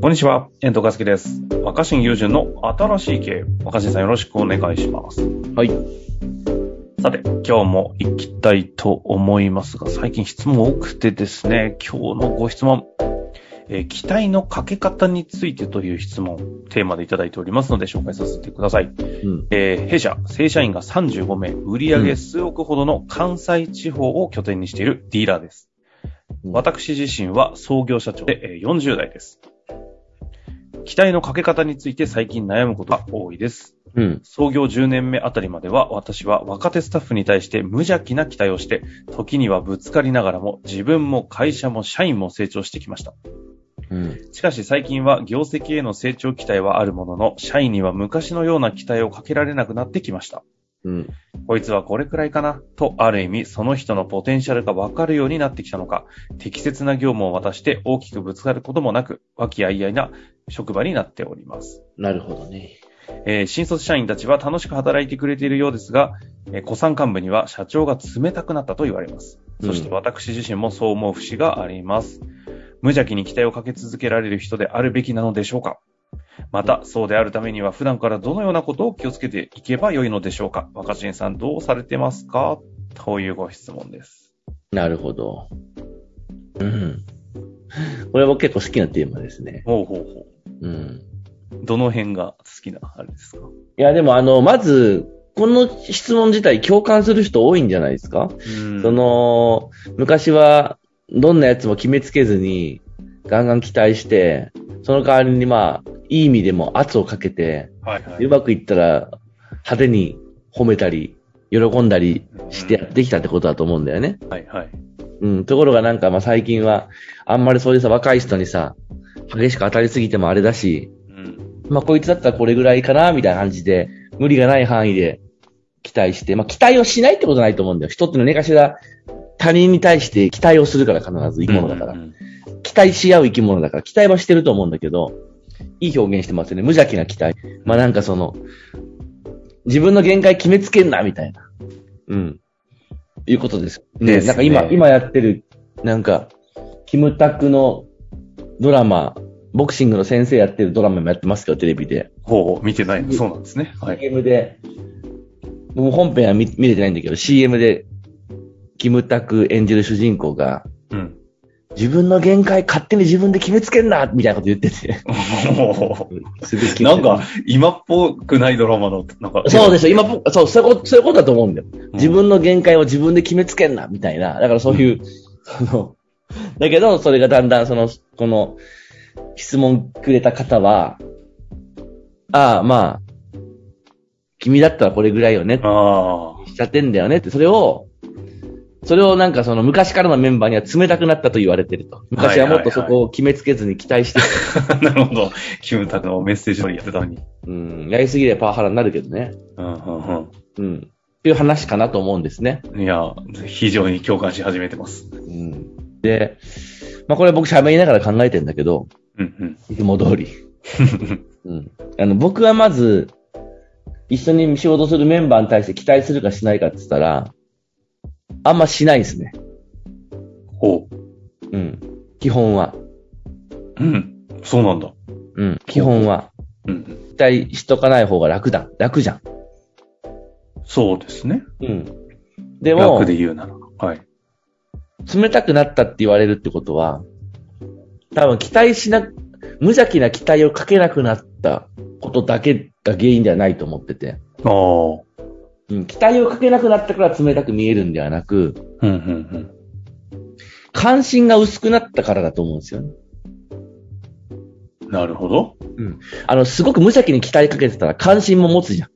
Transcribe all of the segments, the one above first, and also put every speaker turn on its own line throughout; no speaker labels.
こんにちは、遠藤和樹です。若新友人の新しい経営。若新さんよろしくお願いします。
はい。
さて、今日も行きたいと思いますが、最近質問多くてですね、今日のご質問、えー期待のかけ方についてという質問、テーマでいただいておりますので紹介させてください。
うん。
えー弊社、正社員が35名、売上数億ほどの関西地方を拠点にしているディーラーです。
うん
私自身は創業社長でえー40代です。期待のかけ方について最近悩むことが多いです。
うん。
創業10年目あたりまでは私は若手スタッフに対して無邪気な期待をして、時にはぶつかりながらも自分も会社も社員も成長してきました。
うん。
しかし最近は業績への成長期待はあるものの、社員には昔のような期待をかけられなくなってきました。
うん。
こいつはこれくらいかな？と、ある意味、その人のポテンシャルがわかるようになってきたのか、適切な業務を渡して大きくぶつかることもなく、和気あいあいな職場になっております。
なるほどね。
えー新卒社員たちは楽しく働いてくれているようですが、えー、古参幹部には社長が冷たくなったと言われます。そして
うん
私自身もそう思う節があります。無邪気に期待をかけ続けられる人であるべきなのでしょうかまた、そうであるためには普段からどのようなことを気をつけていけばよいのでしょうか若新さんどうされてますか？というご質問です。
なるほど。うん。これは僕結構好きなテーマですね。
ほうほうほ
うん。
う。どの辺が好きなあれですか？
いや、でもあの、まず、この質問自体共感する人多いんじゃないですか、
うん
そ、の、昔は、どんなやつも決めつけずに、ガンガン期待して、その代わりにまあ、いい意味でも圧をかけて、
はいはい。
うまくいったら派手に褒めたり、喜んだりしてやってきたってことだと思うんだよね。
はいはい。
うん、ところがなんかまあ最近は、あんまりそういうさ、若い人にさ、激しく当たりすぎてもあれだし、
うん。
まあこいつだったらこれぐらいかな、みたいな感じで、無理がない範囲で期待して、まあ期待をしないってことないと思うんだよ。人ってのはねかしら他人に対して期待をするから必ず生き物だから。
うんうん
期待し合う生き物だから、期待はしてると思うんだけど、いい表現してますよね。無邪気な期待。まあなんかその、自分の限界決めつけんな、みたいな。うん。いうことです。ね、
ですね
なんか今、今やってる、なんか、キムタクのドラマ、ボクシングの先生やってるドラマもやってますけど、テレビで。
ほう見てないの。そうなんですね。はい。
CM で、もう本編は見見れてないんだけど、CM で、キムタク演じる主人公が、
うん。
自分の限界勝手に自分で決めつけんなみたいなこと言ってて。すごい
なんか、今っぽくないドラマの、なんか。
そうですよ。今僕、そう、そういうこと、そういうことだと思うんだよ。自分の限界を自分で決めつけんな、みたいな。だからそういう、その、だけど、それがだんだん、その、この、質問くれた方は、ああ、まあ、君だったらこれぐらいよね、
あ
しちゃってんだよねって、それを、それをなんかその昔からのメンバーには冷たくなったと言われてると。昔はもっとそこを決めつけずに期待して、
あ。なるほど。キムタクのメッセージ通りやってたのに。
うん、やりすぎればパワハラになるけどね。
うんうん
うん。っていう話かなと思うんですね。
うん。いや、非常に共感し始めてます。
うんで、まあこれ僕喋りながら考えてんだけど、
うんうん。
いつも通り。うん。あの、僕はまず、一緒に仕事するメンバーに対して期待するかしないかって言ったら、あんましないですね。
ほ
うん。基本は。
う。うん。そうなんだ。
うん。基本は。
うん。
期待しとかない方が楽だ。楽じゃん。
そうですね。
うん。でも
楽、で言うなら。はい。
冷たくなったって言われるってことは、多分期待しな、無邪気な期待をかけなくなったことだけが原因ではないと思ってて。
ああ。
うん、期待をかけなくなったから冷たく見えるんではなく、
うんうん
関心が薄くなったからだと思うんですよね。
うん。なるほど。
あの、すごく無邪気に期待かけてたら関心も持つじゃん。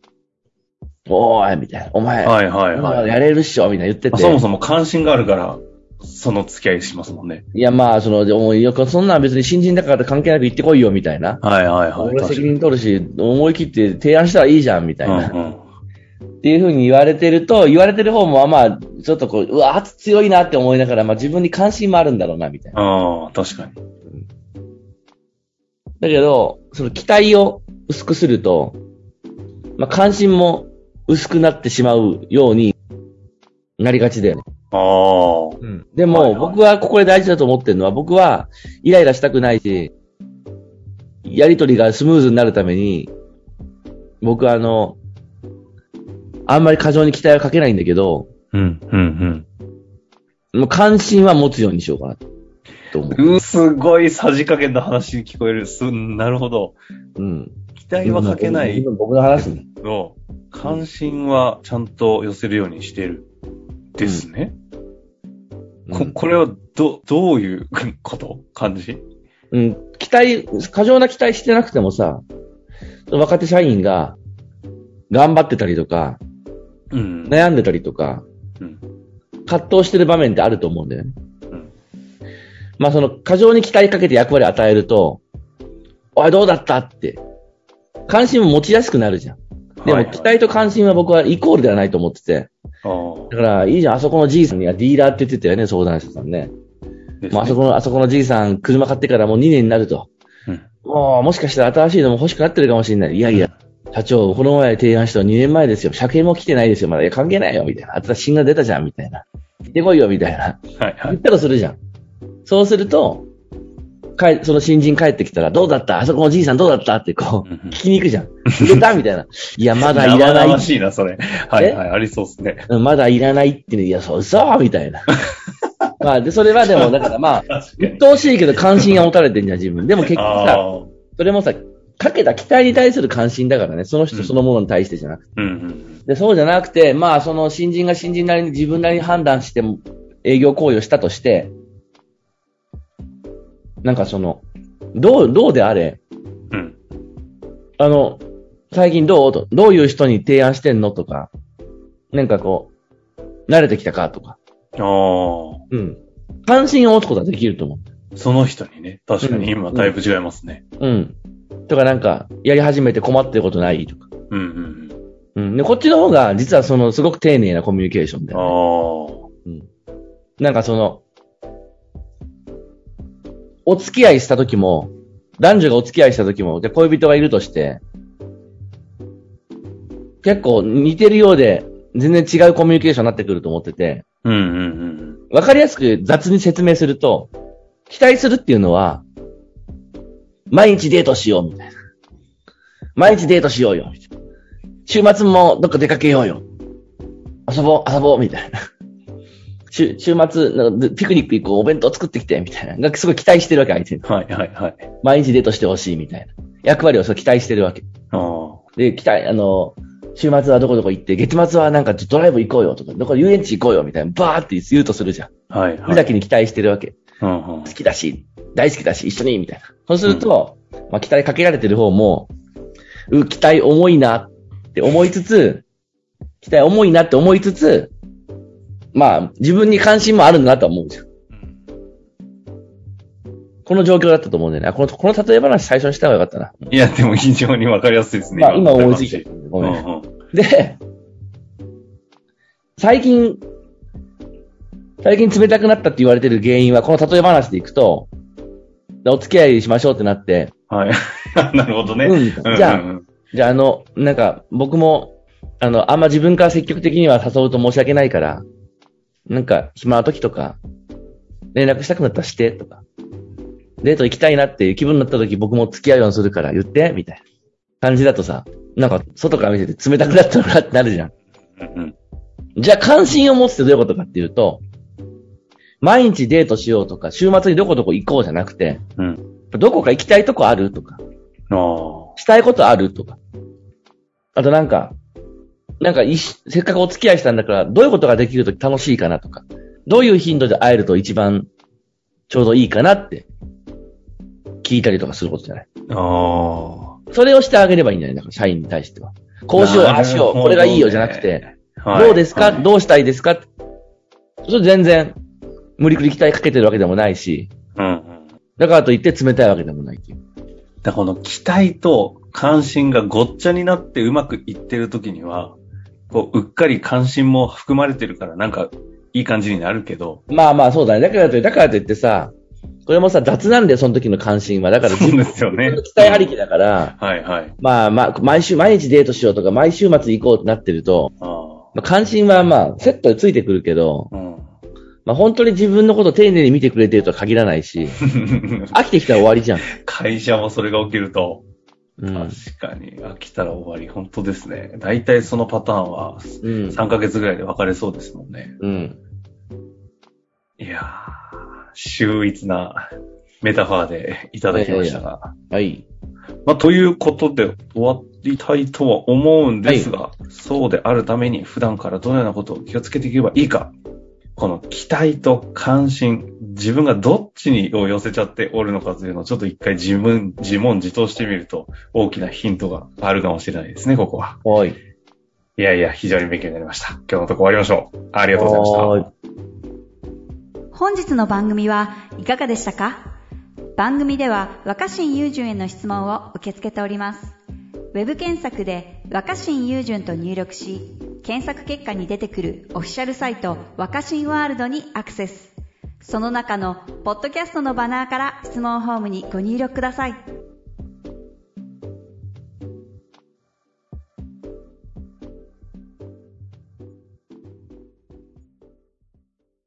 おーい、みたいな。お前、
はいはいはい。
やれるっしょ、みたいな言ってて。
そもそも関心があるから、その付き合いしますもんね。
いや、まあ、その、よくそんなん別に新人だから関係なく言ってこいよ、みたいな。
はいはいはい。
俺責任取るし、思い切って提案したらいいじゃん、みたいな。
うんうん。
っていうふうに言われてると、言われてる方も、まあ、ちょっとこう、うわ、圧強いなって思いながら、まあ自分に関心もあるんだろうな、みたいな。
ああ、確かに。
だけど、その期待を薄くすると、まあ関心も薄くなってしまうようになりがちだよね。
ああ。
でも、
はいはい
僕はここで大事だと思ってるのは、僕はイライラしたくないし、やりとりがスムーズになるために、僕あの、あんまり過剰に期待はかけないんだけど、
うん、うん、
もう関心は持つようにしようかな、と思う。
うん。うすごいさじ加減の話に聞こえる。す、なるほど。
うん。
期待はかけない
今僕の話ね。
の、関心はちゃんと寄せるようにしてる。ですね。こ、これは、ど、どういう こと？感じ？
うん、期待、過剰な期待してなくてもさ、若手社員が頑張ってたりとか、
うん。
悩んでたりとか、
うん。
葛藤してる場面ってあると思うんだよね。
うん。
まあその過剰に期待かけて役割与えると、おいどうだった？って、関心も持ちやすくなるじゃん。でも期待と関心は僕はイコールではないと思ってて、だからいいじゃん、あそこのじいさんにはディーラーって言ってたよね、相談者さんね。
ですね
もうあそこの、あそこのじいさん、車買ってからもう2年になると。
うん
もう、もしかしたら新しいのも欲しくなってるかもしれない。いやいや、社長、この前提案したの2年前ですよ。車検も来てないですよ。まだ、いや、関係ないよ、みたいな。新しいが出たじゃん、みたいな。行ってこいよ、みたいな。
はいはい。
言ったらするじゃん。そうすると、かえその新人帰ってきたら、どうだった？あそこのじいさんどうだった？ってこう、聞きに行くじゃん。入れた？みたいな。いや、まだいらない。
しいな、それ。はいはい、ありそうですね。
うんまだいらないってね、いや、そう、そうみたいな。まあ、で、それはでも、だからまあ、鬱陶しいけど関心が持たれてんじゃん、自分。でも結局さ。それもさ、かけた期待に対する関心だからね、その人そのものに対してじゃなくて。
うんうん。
で、そうじゃなくて、まあ、その新人が新人なりに自分なりに判断しても、営業行為をしたとして、なんかその、どう、どうであれ、
うん。
あの、最近どう？と、どういう人に提案してんの？とか、なんかこう、慣れてきたか？とか、
ああ。
うん。関心を持つことはできると思
その人にね、確かに今だいぶ違いますね。
う。うん。とかなんか、やり始めて困ってることない？とか。
うんうん
うん。で、こっちの方が、実はその、すごく丁寧なコミュニケーションだ
うん。あ
よね。
あ。
なんかその、お付き合いした時も、男女がお付き合いした時も、で、恋人がいるとして、結構似てるようで、全然違うコミュニケーションになってくると思ってて、
うんうんうん
わかりやすく雑に説明すると、期待するっていうのは、毎日デートしようみたいな。毎日デートしようよ。みたいな週末もどっか出かけようよ。遊ぼう、遊ぼう、みたいな。週、週末、なんかピクニック行こう、お弁当作ってきて、みたいな。がすごい期待してるわけ、相手に。
うん。はいはいはい。
毎日デートしてほしい、みたいな。役割をそう期待してるわけ。
ああ。
で、期待、あの、週末はどこどこ行って、月末はなんかドライブ行こうよとか、どこ遊園地行こうよみたいな、バーって言うとするじゃん。
はいはい。
無邪気に期待してるわけ。
うんうん
好きだし、大好きだし、一緒に、みたいな。そうすると、まあ、期待かけられてる方も、う、期待重いなって思いつつ、期待重いなって思いつつ、まあ、自分に関心もあるんだなとは思うじゃん。この状況だったと思うんだよね。あこの、この例え話最初にした方がよかったな。
いや、でも非常にわかりやすいですね。
まあ、今思いついちゃった。
う
ごめん。
んうん。
で、最近、最近冷たくなったって言われてる原因は、この例え話でいくと、お付き合いしましょうってなって、
はい。なるほどね。
うんじゃあ
うんうん
じゃあ、あの、なんか、僕も、あの、あんま自分から積極的には誘うと申し訳ないから、なんか、暇な時とか、連絡したくなったらして、とか、デート行きたいなっていう気分になった時僕も付き合うようにするから言って、みたいな感じだとさ、なんか、外から見てて冷たくなったのかってなるじゃん。じゃあ、関心を持つってどういうことかっていうと、毎日デートしようとか、週末にどこどこ行こうじゃなくて、
うん。
どこか行きたいとこあるとか。したいことあるとか。あとなんか、なんかいし、せっかくお付き合いしたんだから、どういうことができると楽しいかなとか、どういう頻度で会えると一番ちょうどいいかなって、聞いたりとかすることじゃない。
ああ。
それをしてあげればいいんじゃないだから、社員に対しては。こうしよう、ああしよう、これがいいよじゃなくて、
はい、
どうですか、
はい
どうしたいですか？それ全然、無理くり期待かけてるわけでもないし、
うんうん。
だからといって冷たいわけでもないっていう。
だからこの期待と関心がごっちゃになってうまくいってる時には、こう、うっかり関心も含まれてるから、なんか、いい感じになるけど、
まあまあそうだね。だからといって、だからといってさ、これもさ、雑なんだよ、その時の関心は。だから自
そう
分
ですよね。
の期待ありきだから、
はいはい。
まあまあ、毎週、毎日デートしようとか、毎週末行こうってなってると、
あ
まあ、関心はまあ、セットでついてくるけど、
あ。うん。
まあ本当に自分のこと丁寧に見てくれてるとは限らないし、飽きてきたら終わりじゃん。
会社もそれが起きると、
うん。
確かに飽きたら終わり。本当ですね。大体そのパターンは
うん。
3ヶ月ぐらいで別れそうですもんね。
うん。
いやー、秀逸なメタファーでいただきましたが。
はい。
まあ、ということで終わりたいとは思うんですが、そうであるために普段からどのようなことを気をつけていけばいいか、この期待と関心、自分がどっちにを寄せちゃっておるのかというのをちょっと一回自分、自問自答してみると大きなヒントがあるかもしれないですね、ここは。
はい。
いやいや、非常に勉強になりました。今日のとこ終わりましょう。ありがとうございました。
は
本日の番組はいかがでしたか？番組では若新雄純への質問を受け付けております。ウェブ検索で若新雄純と入力し、検索結果に出てくるオフィシャルサイト若新ワールドにアクセス。その中のポッドキャストのバナーから質問ホームにご入力ください。